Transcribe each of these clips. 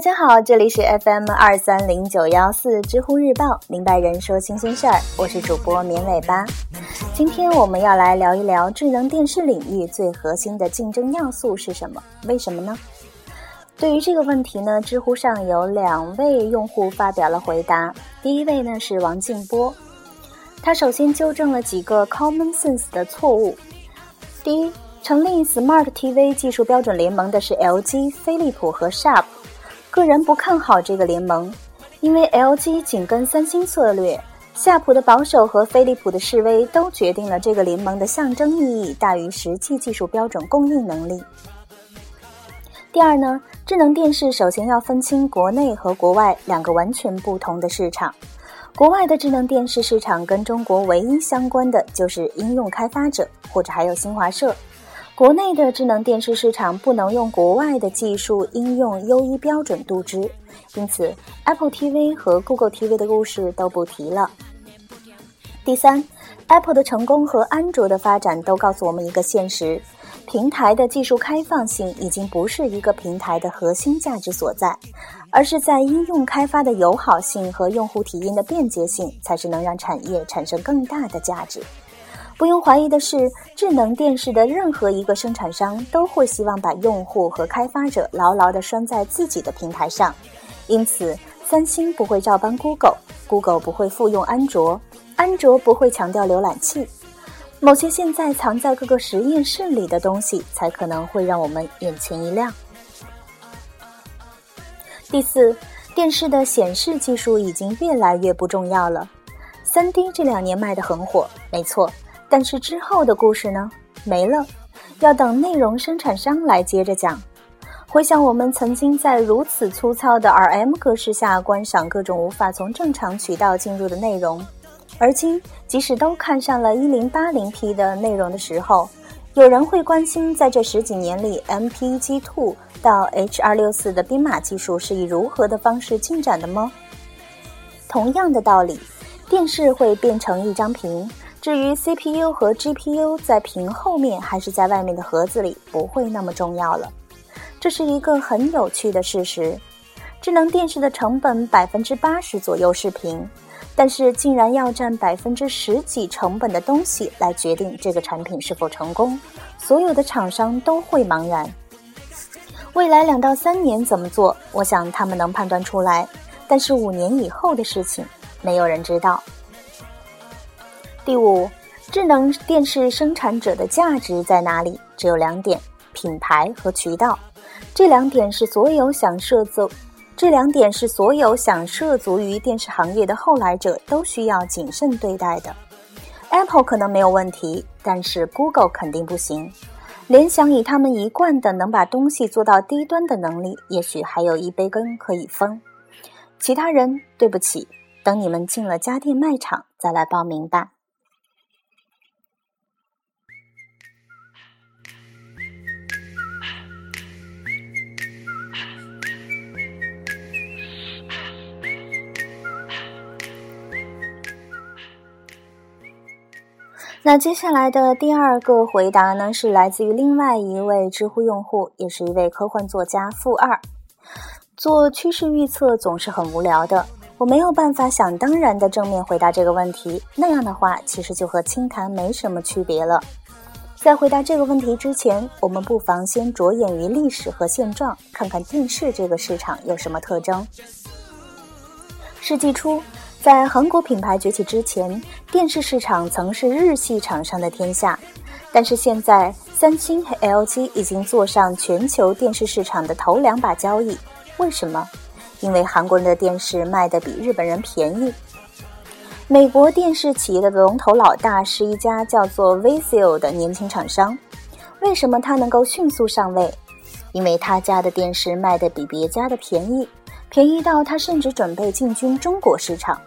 大家好，这里是 FM 二三零九幺四知乎日报，明白人说新鲜事儿，我是主播绵尾巴。今天我们要来聊一聊智能电视领域最核心的竞争要素是什么？为什么呢？对于这个问题呢，知乎上有两位用户发表了回答。第一位呢是王静波，他首先纠正了几个 common sense 的错误。第一。成立 Smart TV 技术标准联盟的是 LG、飞利浦和 Sharp。个人不看好这个联盟，因为 LG 紧跟三星策略，夏普的保守和飞利浦的示威都决定了这个联盟的象征意义大于实际技术标准供应能力。第二呢，智能电视首先要分清国内和国外两个完全不同的市场。国外的智能电视市场跟中国唯一相关的就是应用开发者，或者还有新华社。国内的智能电视市场不能用国外的技术应用优一标准度之，因此 Apple TV 和 Google TV 的故事都不提了。第三，Apple 的成功和安卓的发展都告诉我们一个现实：平台的技术开放性已经不是一个平台的核心价值所在，而是在应用开发的友好性和用户体验的便捷性，才是能让产业产生更大的价值。不用怀疑的是，智能电视的任何一个生产商都会希望把用户和开发者牢牢地拴在自己的平台上。因此，三星不会照搬 Google，Google 不会复用安卓，安卓不会强调浏览器。某些现在藏在各个实验室里的东西，才可能会让我们眼前一亮。第四，电视的显示技术已经越来越不重要了。三 D 这两年卖得很火，没错。但是之后的故事呢？没了，要等内容生产商来接着讲。回想我们曾经在如此粗糙的 RM 格式下观赏各种无法从正常渠道进入的内容，而今即使都看上了 1080P 的内容的时候，有人会关心在这十几年里，MPEG-2 到 H.264 的编码技术是以如何的方式进展的吗？同样的道理，电视会变成一张屏。至于 CPU 和 GPU 在屏后面还是在外面的盒子里，不会那么重要了。这是一个很有趣的事实。智能电视的成本百分之八十左右是屏，但是竟然要占百分之十几成本的东西来决定这个产品是否成功，所有的厂商都会茫然。未来两到三年怎么做？我想他们能判断出来，但是五年以后的事情，没有人知道。第五，智能电视生产者的价值在哪里？只有两点：品牌和渠道。这两点是所有想涉足，这两点是所有想涉足于电视行业的后来者都需要谨慎对待的。Apple 可能没有问题，但是 Google 肯定不行。联想以他们一贯的能把东西做到低端的能力，也许还有一杯羹可以分。其他人，对不起，等你们进了家电卖场再来报名吧。那接下来的第二个回答呢，是来自于另外一位知乎用户，也是一位科幻作家负二。做趋势预测总是很无聊的，我没有办法想当然的正面回答这个问题。那样的话，其实就和清谈没什么区别了。在回答这个问题之前，我们不妨先着眼于历史和现状，看看电视这个市场有什么特征。世纪初。在韩国品牌崛起之前，电视市场曾是日系厂商的天下。但是现在，三星和 LG 已经坐上全球电视市场的头两把交椅。为什么？因为韩国人的电视卖得比日本人便宜。美国电视企业的龙头老大是一家叫做 Vizio 的年轻厂商。为什么它能够迅速上位？因为他家的电视卖得比别家的便宜，便宜到他甚至准备进军中国市场。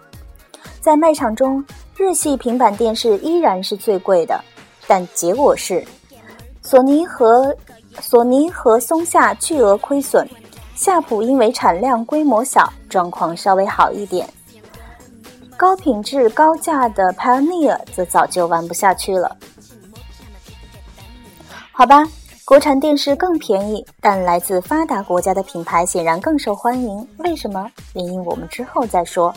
在卖场中，日系平板电视依然是最贵的，但结果是，索尼和索尼和松下巨额亏损，夏普因为产量规模小，状况稍微好一点，高品质高价的 Pioneer 则早就玩不下去了。好吧，国产电视更便宜，但来自发达国家的品牌显然更受欢迎。为什么？原因我们之后再说。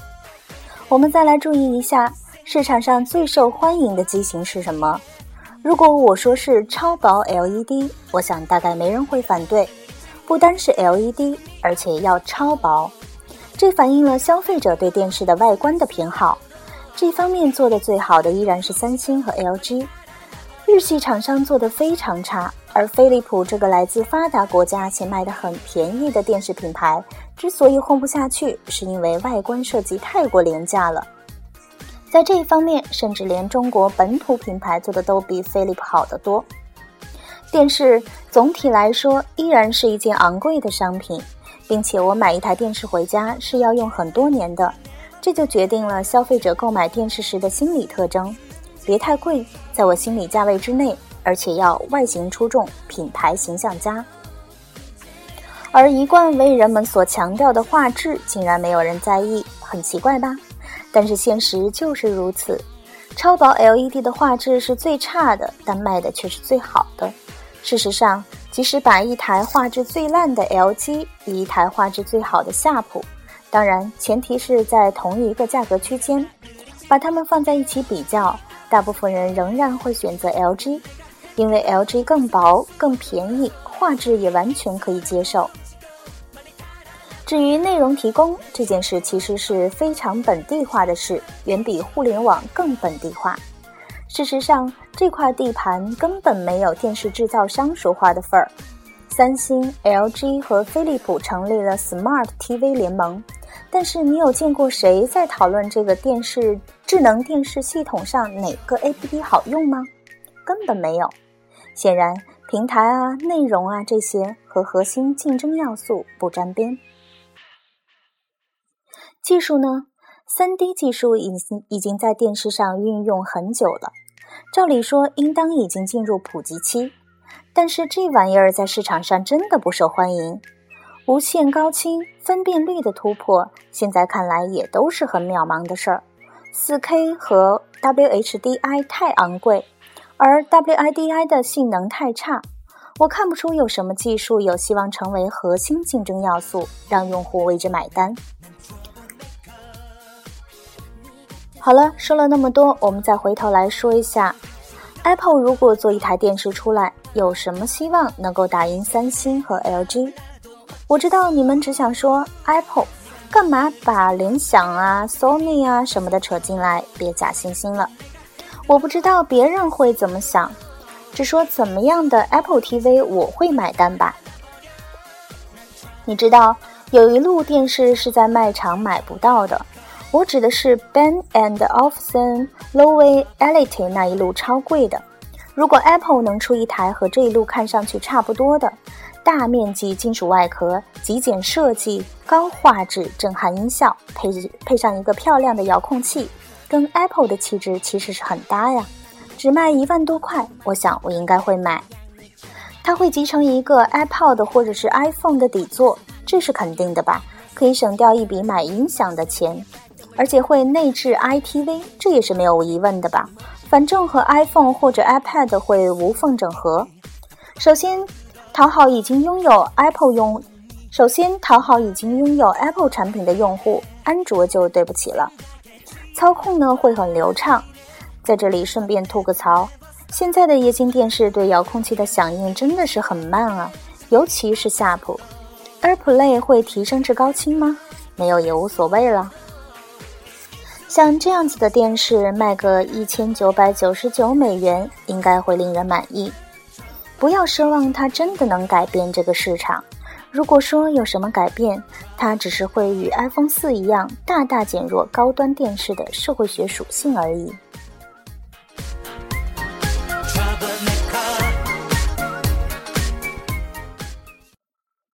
我们再来注意一下市场上最受欢迎的机型是什么。如果我说是超薄 LED，我想大概没人会反对。不单是 LED，而且要超薄，这反映了消费者对电视的外观的偏好。这方面做的最好的依然是三星和 LG，日系厂商做的非常差。而飞利浦这个来自发达国家且卖的很便宜的电视品牌，之所以混不下去，是因为外观设计太过廉价了。在这一方面，甚至连中国本土品牌做的都比飞利浦好得多。电视总体来说依然是一件昂贵的商品，并且我买一台电视回家是要用很多年的。这就决定了消费者购买电视时的心理特征：别太贵，在我心理价位之内，而且要外形出众、品牌形象佳。而一贯为人们所强调的画质，竟然没有人在意，很奇怪吧？但是现实就是如此，超薄 LED 的画质是最差的，但卖的却是最好的。事实上，即使把一台画质最烂的 LG 与一台画质最好的夏普，当然，前提是在同一个价格区间，把它们放在一起比较，大部分人仍然会选择 LG，因为 LG 更薄、更便宜，画质也完全可以接受。至于内容提供这件事，其实是非常本地化的事，远比互联网更本地化。事实上，这块地盘根本没有电视制造商说话的份儿。三星、LG 和飞利浦成立了 Smart TV 联盟，但是你有见过谁在讨论这个电视智能电视系统上哪个 APP 好用吗？根本没有。显然，平台啊、内容啊这些和核心竞争要素不沾边。技术呢？3D 技术已经已经在电视上运用很久了，照理说应当已经进入普及期。但是这玩意儿在市场上真的不受欢迎，无限高清分辨率的突破，现在看来也都是很渺茫的事儿。4K 和 WHDI 太昂贵，而 WIDI 的性能太差，我看不出有什么技术有希望成为核心竞争要素，让用户为之买单。好了，说了那么多，我们再回头来说一下。Apple 如果做一台电视出来，有什么希望能够打赢三星和 LG？我知道你们只想说 Apple，干嘛把联想啊、Sony 啊什么的扯进来？别假惺惺了。我不知道别人会怎么想，只说怎么样的 Apple TV 我会买单吧。你知道有一路电视是在卖场买不到的。我指的是 Ben and Olufsen Low Elite 那一路超贵的。如果 Apple 能出一台和这一路看上去差不多的，大面积金属外壳、极简设计、高画质、震撼音效，配配上一个漂亮的遥控器，跟 Apple 的气质其实是很搭呀。只卖一万多块，我想我应该会买。它会集成一个 iPod 或者是 iPhone 的底座，这是肯定的吧？可以省掉一笔买音响的钱。而且会内置 iTV，这也是没有疑问的吧？反正和 iPhone 或者 iPad 会无缝整合。首先讨好已经拥有 Apple 用，首先讨好已经拥有 Apple 产品的用户，安卓就对不起了。操控呢会很流畅。在这里顺便吐个槽，现在的液晶电视对遥控器的响应真的是很慢啊，尤其是夏普。AirPlay 会提升至高清吗？没有也无所谓了。像这样子的电视卖个一千九百九十九美元，应该会令人满意。不要奢望它真的能改变这个市场。如果说有什么改变，它只是会与 iPhone 四一样，大大减弱高端电视的社会学属性而已。